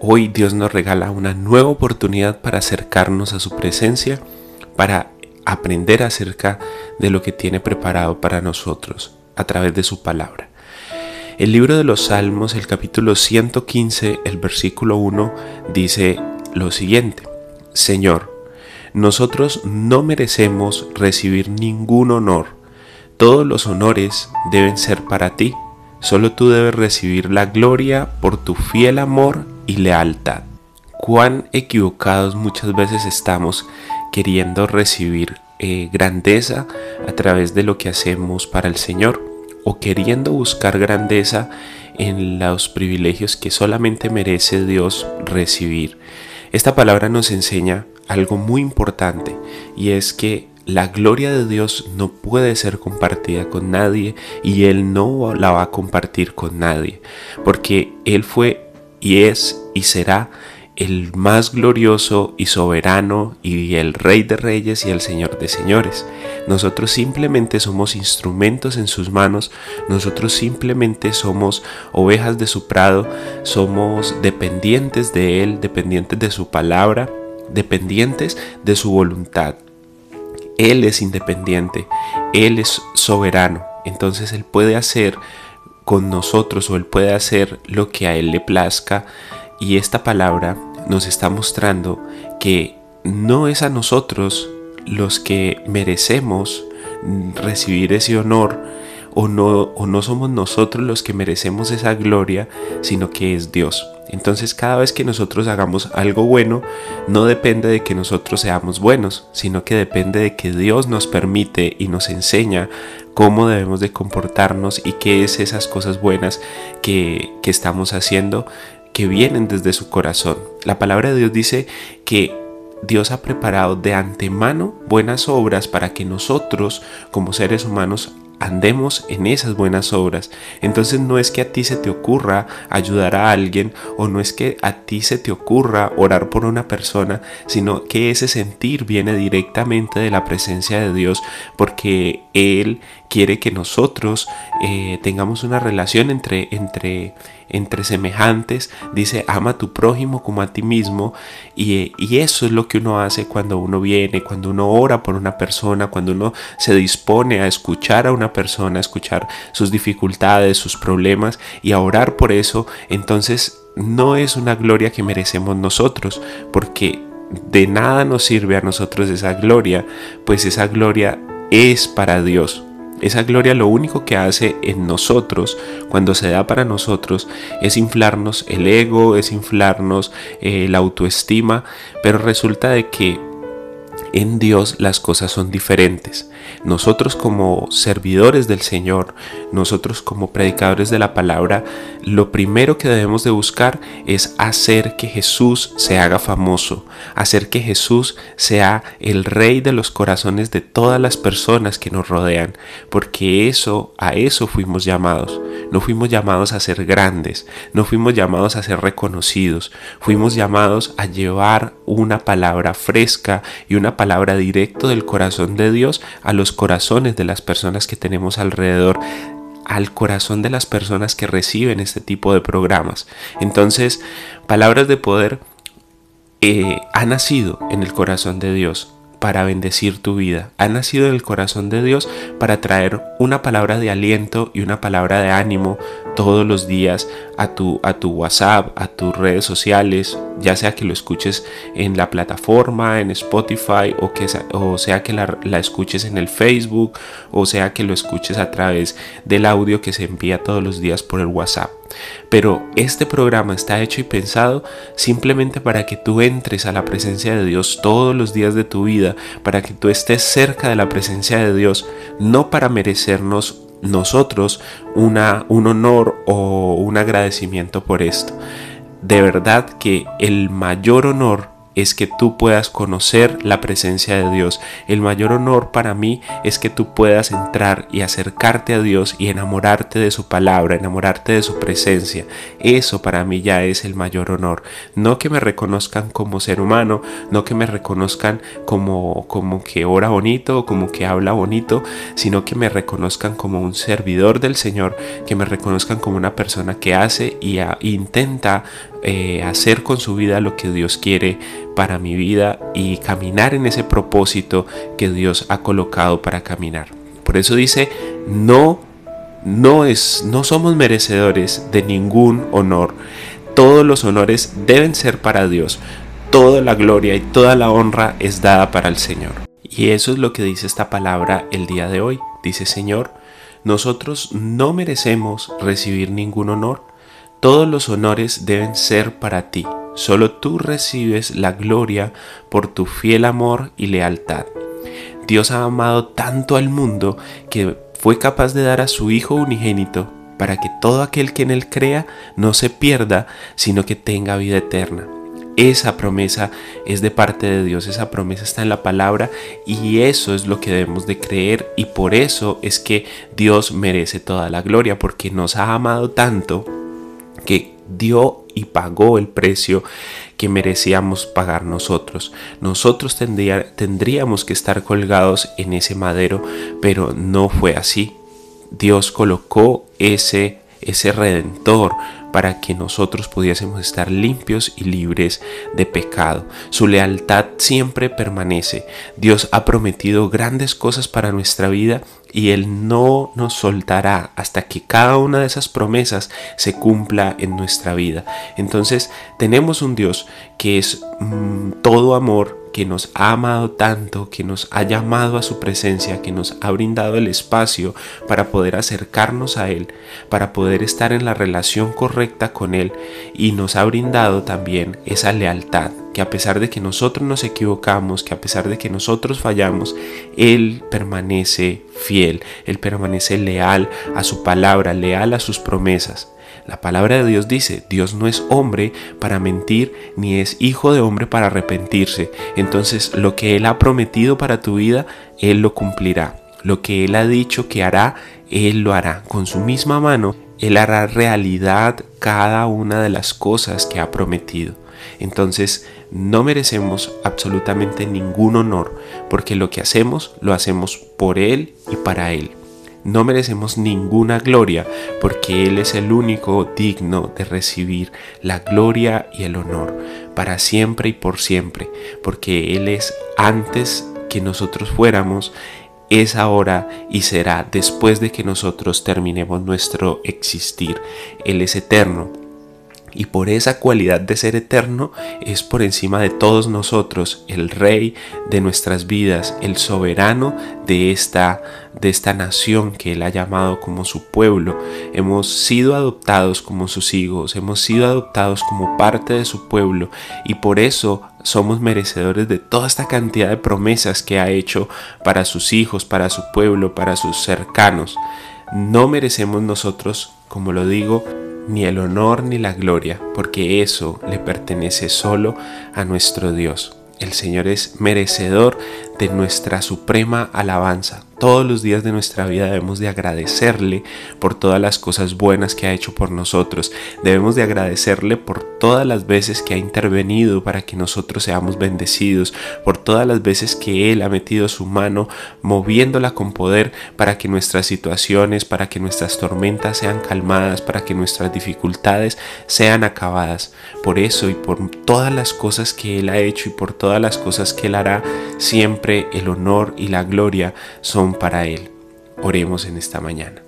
Hoy Dios nos regala una nueva oportunidad para acercarnos a su presencia, para aprender acerca de lo que tiene preparado para nosotros a través de su palabra. El libro de los Salmos, el capítulo 115, el versículo 1, dice lo siguiente, Señor, nosotros no merecemos recibir ningún honor, todos los honores deben ser para ti, solo tú debes recibir la gloria por tu fiel amor y lealtad. Cuán equivocados muchas veces estamos queriendo recibir eh, grandeza a través de lo que hacemos para el Señor o queriendo buscar grandeza en los privilegios que solamente merece Dios recibir. Esta palabra nos enseña algo muy importante y es que la gloria de Dios no puede ser compartida con nadie y Él no la va a compartir con nadie porque Él fue y es y será el más glorioso y soberano y el Rey de Reyes y el Señor de Señores. Nosotros simplemente somos instrumentos en sus manos, nosotros simplemente somos ovejas de su prado, somos dependientes de Él, dependientes de su palabra, dependientes de su voluntad. Él es independiente, Él es soberano, entonces Él puede hacer con nosotros o Él puede hacer lo que a Él le plazca y esta palabra nos está mostrando que no es a nosotros los que merecemos recibir ese honor o no, o no somos nosotros los que merecemos esa gloria, sino que es Dios. Entonces cada vez que nosotros hagamos algo bueno, no depende de que nosotros seamos buenos, sino que depende de que Dios nos permite y nos enseña cómo debemos de comportarnos y qué es esas cosas buenas que, que estamos haciendo que vienen desde su corazón. La palabra de Dios dice que Dios ha preparado de antemano buenas obras para que nosotros como seres humanos andemos en esas buenas obras. Entonces no es que a ti se te ocurra ayudar a alguien o no es que a ti se te ocurra orar por una persona, sino que ese sentir viene directamente de la presencia de Dios porque Él quiere que nosotros eh, tengamos una relación entre, entre, entre semejantes. Dice, ama a tu prójimo como a ti mismo. Y, y, eso es lo que uno hace cuando uno viene, cuando uno ora por una persona, cuando uno se dispone a escuchar a una persona, escuchar sus dificultades, sus problemas y a orar por eso. Entonces no es una gloria que merecemos nosotros, porque de nada nos sirve a nosotros esa gloria, pues esa gloria es para Dios. Esa gloria lo único que hace en nosotros, cuando se da para nosotros, es inflarnos el ego, es inflarnos eh, la autoestima, pero resulta de que en Dios las cosas son diferentes. Nosotros como servidores del Señor, nosotros como predicadores de la palabra, lo primero que debemos de buscar es hacer que Jesús se haga famoso, hacer que Jesús sea el rey de los corazones de todas las personas que nos rodean, porque eso, a eso fuimos llamados. No fuimos llamados a ser grandes, no fuimos llamados a ser reconocidos, fuimos llamados a llevar una palabra fresca y una palabra directo del corazón de Dios los corazones de las personas que tenemos alrededor al corazón de las personas que reciben este tipo de programas. Entonces, palabras de poder eh, ha nacido en el corazón de Dios para bendecir tu vida. Ha nacido en el corazón de Dios para traer una palabra de aliento y una palabra de ánimo todos los días a tu, a tu WhatsApp, a tus redes sociales, ya sea que lo escuches en la plataforma, en Spotify, o, que, o sea que la, escuches en el Facebook, o sea que lo escuches a través del audio que se envía todos los días por el WhatsApp. Pero este programa está hecho y pensado simplemente para que tú entres a la presencia de Dios todos los días de tu vida, para que tú estés cerca de la presencia de Dios, no para merecernos nosotros una, un honor o un agradecimiento por esto. de verdad que el mayor honor es que tú puedas conocer la presencia de Dios. El mayor honor para mí es que tú puedas entrar y acercarte a Dios y enamorarte de su palabra, enamorarte de su presencia. Eso para mí ya es el mayor honor. No que me reconozcan como ser humano, no que me reconozcan como, como que ora bonito o como que habla bonito, sino que me reconozcan como un servidor del Señor, que me reconozcan como una persona que hace y intenta eh, hacer con su vida lo que Dios quiere para mi vida y caminar en ese propósito que Dios ha colocado para caminar. Por eso dice, no, no es, no somos merecedores de ningún honor. Todos los honores deben ser para Dios. Toda la gloria y toda la honra es dada para el Señor. Y eso es lo que dice esta palabra el día de hoy. Dice Señor, nosotros no merecemos recibir ningún honor todos los honores deben ser para ti. Solo tú recibes la gloria por tu fiel amor y lealtad. Dios ha amado tanto al mundo que fue capaz de dar a su Hijo unigénito para que todo aquel que en él crea no se pierda, sino que tenga vida eterna. Esa promesa es de parte de Dios, esa promesa está en la palabra y eso es lo que debemos de creer y por eso es que Dios merece toda la gloria porque nos ha amado tanto que dio y pagó el precio que merecíamos pagar nosotros. Nosotros tendríamos que estar colgados en ese madero, pero no fue así. Dios colocó ese, ese redentor para que nosotros pudiésemos estar limpios y libres de pecado. Su lealtad siempre permanece. Dios ha prometido grandes cosas para nuestra vida y Él no nos soltará hasta que cada una de esas promesas se cumpla en nuestra vida. Entonces tenemos un Dios que es mm, todo amor, que nos ha amado tanto, que nos ha llamado a su presencia, que nos ha brindado el espacio para poder acercarnos a Él, para poder estar en la relación correcta con Él y nos ha brindado también esa lealtad, que a pesar de que nosotros nos equivocamos, que a pesar de que nosotros fallamos, Él permanece fiel, Él permanece leal a su palabra, leal a sus promesas. La palabra de Dios dice, Dios no es hombre para mentir, ni es hijo de hombre para arrepentirse. Entonces lo que Él ha prometido para tu vida, Él lo cumplirá. Lo que Él ha dicho que hará, Él lo hará. Con su misma mano, Él hará realidad cada una de las cosas que ha prometido. Entonces no merecemos absolutamente ningún honor, porque lo que hacemos lo hacemos por Él y para Él. No merecemos ninguna gloria porque Él es el único digno de recibir la gloria y el honor para siempre y por siempre, porque Él es antes que nosotros fuéramos, es ahora y será después de que nosotros terminemos nuestro existir. Él es eterno y por esa cualidad de ser eterno es por encima de todos nosotros el rey de nuestras vidas, el soberano de esta de esta nación que él ha llamado como su pueblo. Hemos sido adoptados como sus hijos, hemos sido adoptados como parte de su pueblo y por eso somos merecedores de toda esta cantidad de promesas que ha hecho para sus hijos, para su pueblo, para sus cercanos. No merecemos nosotros, como lo digo, ni el honor ni la gloria, porque eso le pertenece solo a nuestro Dios. El Señor es merecedor de nuestra suprema alabanza. Todos los días de nuestra vida debemos de agradecerle por todas las cosas buenas que ha hecho por nosotros. Debemos de agradecerle por todas las veces que ha intervenido para que nosotros seamos bendecidos, por todas las veces que Él ha metido su mano moviéndola con poder para que nuestras situaciones, para que nuestras tormentas sean calmadas, para que nuestras dificultades sean acabadas. Por eso y por todas las cosas que Él ha hecho y por todas las cosas que Él hará, siempre el honor y la gloria son para Él. Oremos en esta mañana.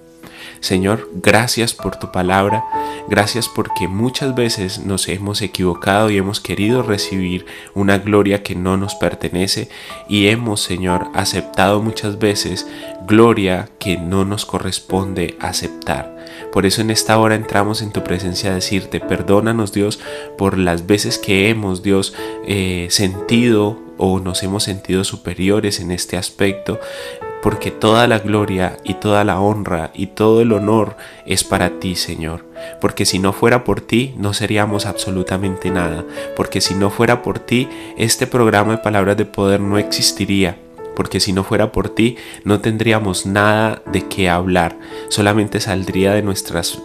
Señor, gracias por tu palabra, gracias porque muchas veces nos hemos equivocado y hemos querido recibir una gloria que no nos pertenece y hemos, Señor, aceptado muchas veces gloria que no nos corresponde aceptar. Por eso en esta hora entramos en tu presencia a decirte, perdónanos Dios por las veces que hemos, Dios, eh, sentido o nos hemos sentido superiores en este aspecto porque toda la gloria y toda la honra y todo el honor es para ti, Señor. Porque si no fuera por ti, no seríamos absolutamente nada. Porque si no fuera por ti, este programa de palabras de poder no existiría porque si no fuera por ti no tendríamos nada de qué hablar, solamente saldría de nuestras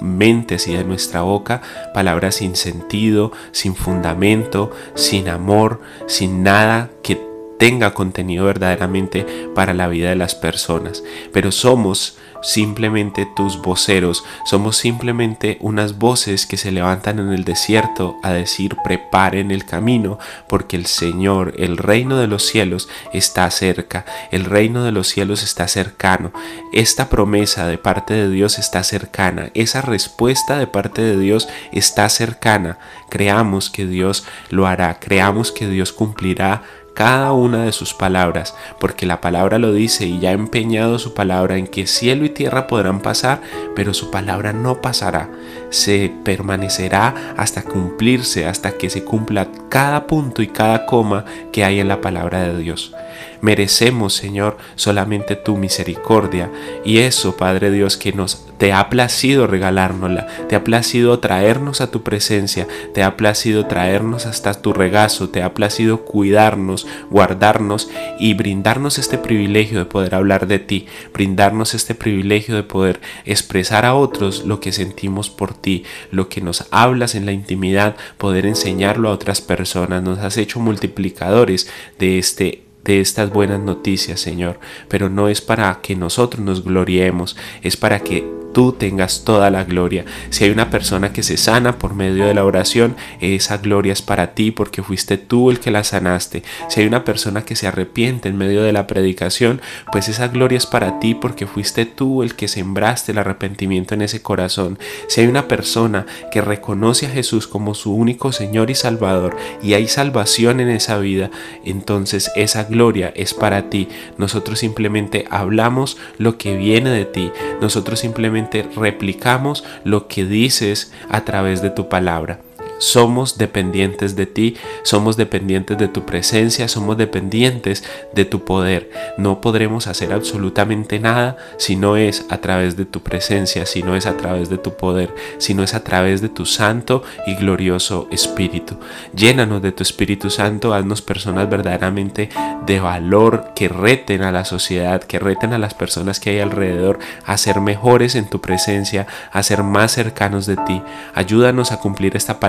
mentes y de nuestra boca palabras sin sentido, sin fundamento, sin amor, sin nada que tenga contenido verdaderamente para la vida de las personas. Pero somos simplemente tus voceros, somos simplemente unas voces que se levantan en el desierto a decir preparen el camino, porque el Señor, el reino de los cielos está cerca, el reino de los cielos está cercano, esta promesa de parte de Dios está cercana, esa respuesta de parte de Dios está cercana, creamos que Dios lo hará, creamos que Dios cumplirá cada una de sus palabras, porque la palabra lo dice y ya ha empeñado su palabra en que cielo y tierra podrán pasar, pero su palabra no pasará, se permanecerá hasta cumplirse, hasta que se cumpla cada punto y cada coma que hay en la palabra de Dios. Merecemos, Señor, solamente tu misericordia y eso, Padre Dios, que nos te ha placido regalárnosla, te ha placido traernos a tu presencia, te ha placido traernos hasta tu regazo, te ha placido cuidarnos, guardarnos y brindarnos este privilegio de poder hablar de ti, brindarnos este privilegio de poder expresar a otros lo que sentimos por ti, lo que nos hablas en la intimidad, poder enseñarlo a otras personas. Nos has hecho multiplicadores de este de estas buenas noticias, Señor, pero no es para que nosotros nos gloriemos, es para que tú tengas toda la gloria. Si hay una persona que se sana por medio de la oración, esa gloria es para ti porque fuiste tú el que la sanaste. Si hay una persona que se arrepiente en medio de la predicación, pues esa gloria es para ti porque fuiste tú el que sembraste el arrepentimiento en ese corazón. Si hay una persona que reconoce a Jesús como su único Señor y Salvador y hay salvación en esa vida, entonces esa gloria es para ti. Nosotros simplemente hablamos lo que viene de ti. Nosotros simplemente replicamos lo que dices a través de tu palabra. Somos dependientes de ti, somos dependientes de tu presencia, somos dependientes de tu poder. No podremos hacer absolutamente nada si no es a través de tu presencia, si no es a través de tu poder, si no es a través de tu santo y glorioso Espíritu. Llénanos de tu Espíritu Santo, haznos personas verdaderamente de valor que reten a la sociedad, que reten a las personas que hay alrededor a ser mejores en tu presencia, a ser más cercanos de ti. Ayúdanos a cumplir esta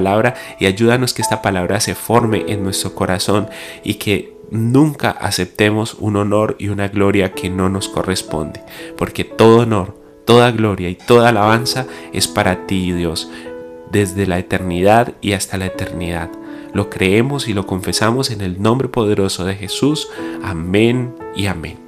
y ayúdanos que esta palabra se forme en nuestro corazón y que nunca aceptemos un honor y una gloria que no nos corresponde, porque todo honor, toda gloria y toda alabanza es para ti, Dios, desde la eternidad y hasta la eternidad. Lo creemos y lo confesamos en el nombre poderoso de Jesús. Amén y amén.